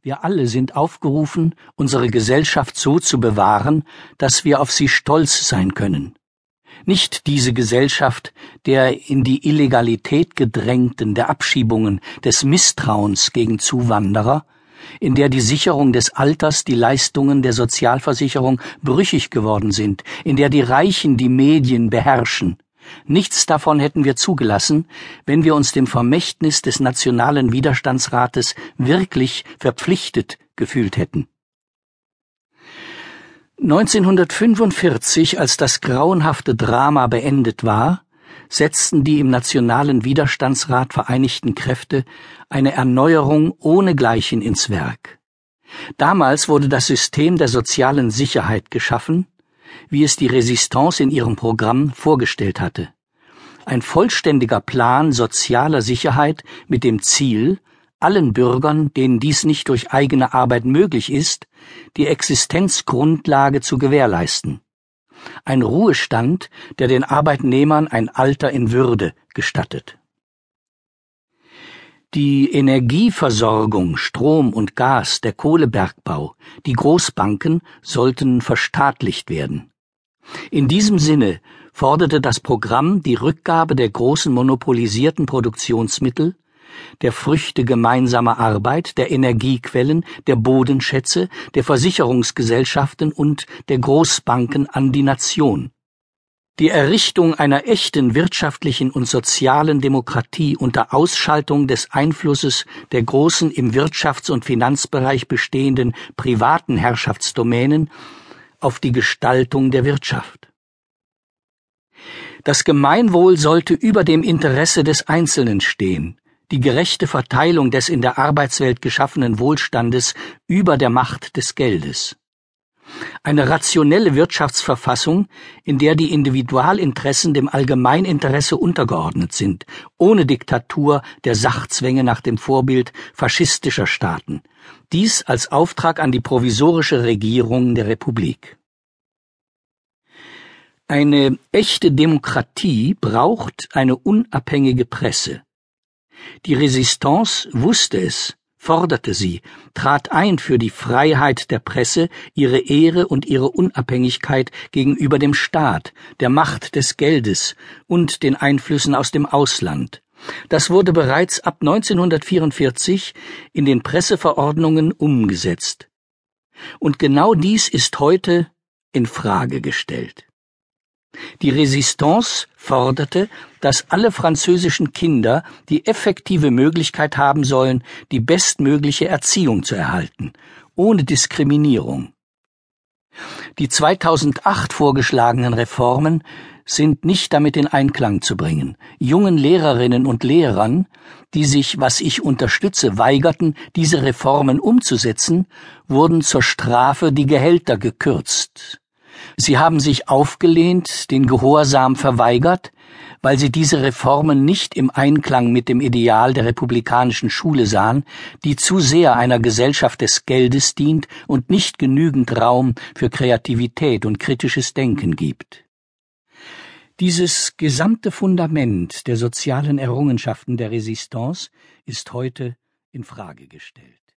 Wir alle sind aufgerufen, unsere Gesellschaft so zu bewahren, dass wir auf sie stolz sein können. Nicht diese Gesellschaft der in die Illegalität gedrängten, der Abschiebungen, des Misstrauens gegen Zuwanderer, in der die Sicherung des Alters, die Leistungen der Sozialversicherung brüchig geworden sind, in der die Reichen die Medien beherrschen. Nichts davon hätten wir zugelassen, wenn wir uns dem Vermächtnis des Nationalen Widerstandsrates wirklich verpflichtet gefühlt hätten. 1945, als das grauenhafte Drama beendet war, setzten die im Nationalen Widerstandsrat vereinigten Kräfte eine Erneuerung ohnegleichen ins Werk. Damals wurde das System der sozialen Sicherheit geschaffen, wie es die Resistance in ihrem Programm vorgestellt hatte. Ein vollständiger Plan sozialer Sicherheit mit dem Ziel, allen Bürgern, denen dies nicht durch eigene Arbeit möglich ist, die Existenzgrundlage zu gewährleisten. Ein Ruhestand, der den Arbeitnehmern ein Alter in Würde gestattet. Die Energieversorgung, Strom und Gas, der Kohlebergbau, die Großbanken sollten verstaatlicht werden. In diesem Sinne forderte das Programm die Rückgabe der großen monopolisierten Produktionsmittel der Früchte gemeinsamer Arbeit, der Energiequellen, der Bodenschätze, der Versicherungsgesellschaften und der Großbanken an die Nation. Die Errichtung einer echten wirtschaftlichen und sozialen Demokratie unter Ausschaltung des Einflusses der großen im Wirtschafts- und Finanzbereich bestehenden privaten Herrschaftsdomänen auf die Gestaltung der Wirtschaft. Das Gemeinwohl sollte über dem Interesse des Einzelnen stehen, die gerechte Verteilung des in der Arbeitswelt geschaffenen Wohlstandes über der Macht des Geldes. Eine rationelle Wirtschaftsverfassung, in der die Individualinteressen dem Allgemeininteresse untergeordnet sind, ohne Diktatur der Sachzwänge nach dem Vorbild faschistischer Staaten. Dies als Auftrag an die provisorische Regierung der Republik. Eine echte Demokratie braucht eine unabhängige Presse, die Resistance wusste es, forderte sie, trat ein für die Freiheit der Presse, ihre Ehre und ihre Unabhängigkeit gegenüber dem Staat, der Macht des Geldes und den Einflüssen aus dem Ausland. Das wurde bereits ab 1944 in den Presseverordnungen umgesetzt. Und genau dies ist heute in Frage gestellt. Die Resistance forderte, dass alle französischen Kinder die effektive Möglichkeit haben sollen, die bestmögliche Erziehung zu erhalten, ohne Diskriminierung. Die 2008 vorgeschlagenen Reformen sind nicht damit in Einklang zu bringen. Jungen Lehrerinnen und Lehrern, die sich, was ich unterstütze, weigerten, diese Reformen umzusetzen, wurden zur Strafe die Gehälter gekürzt. Sie haben sich aufgelehnt, den Gehorsam verweigert, weil sie diese Reformen nicht im Einklang mit dem Ideal der republikanischen Schule sahen, die zu sehr einer Gesellschaft des Geldes dient und nicht genügend Raum für Kreativität und kritisches Denken gibt. Dieses gesamte Fundament der sozialen Errungenschaften der Resistance ist heute in Frage gestellt.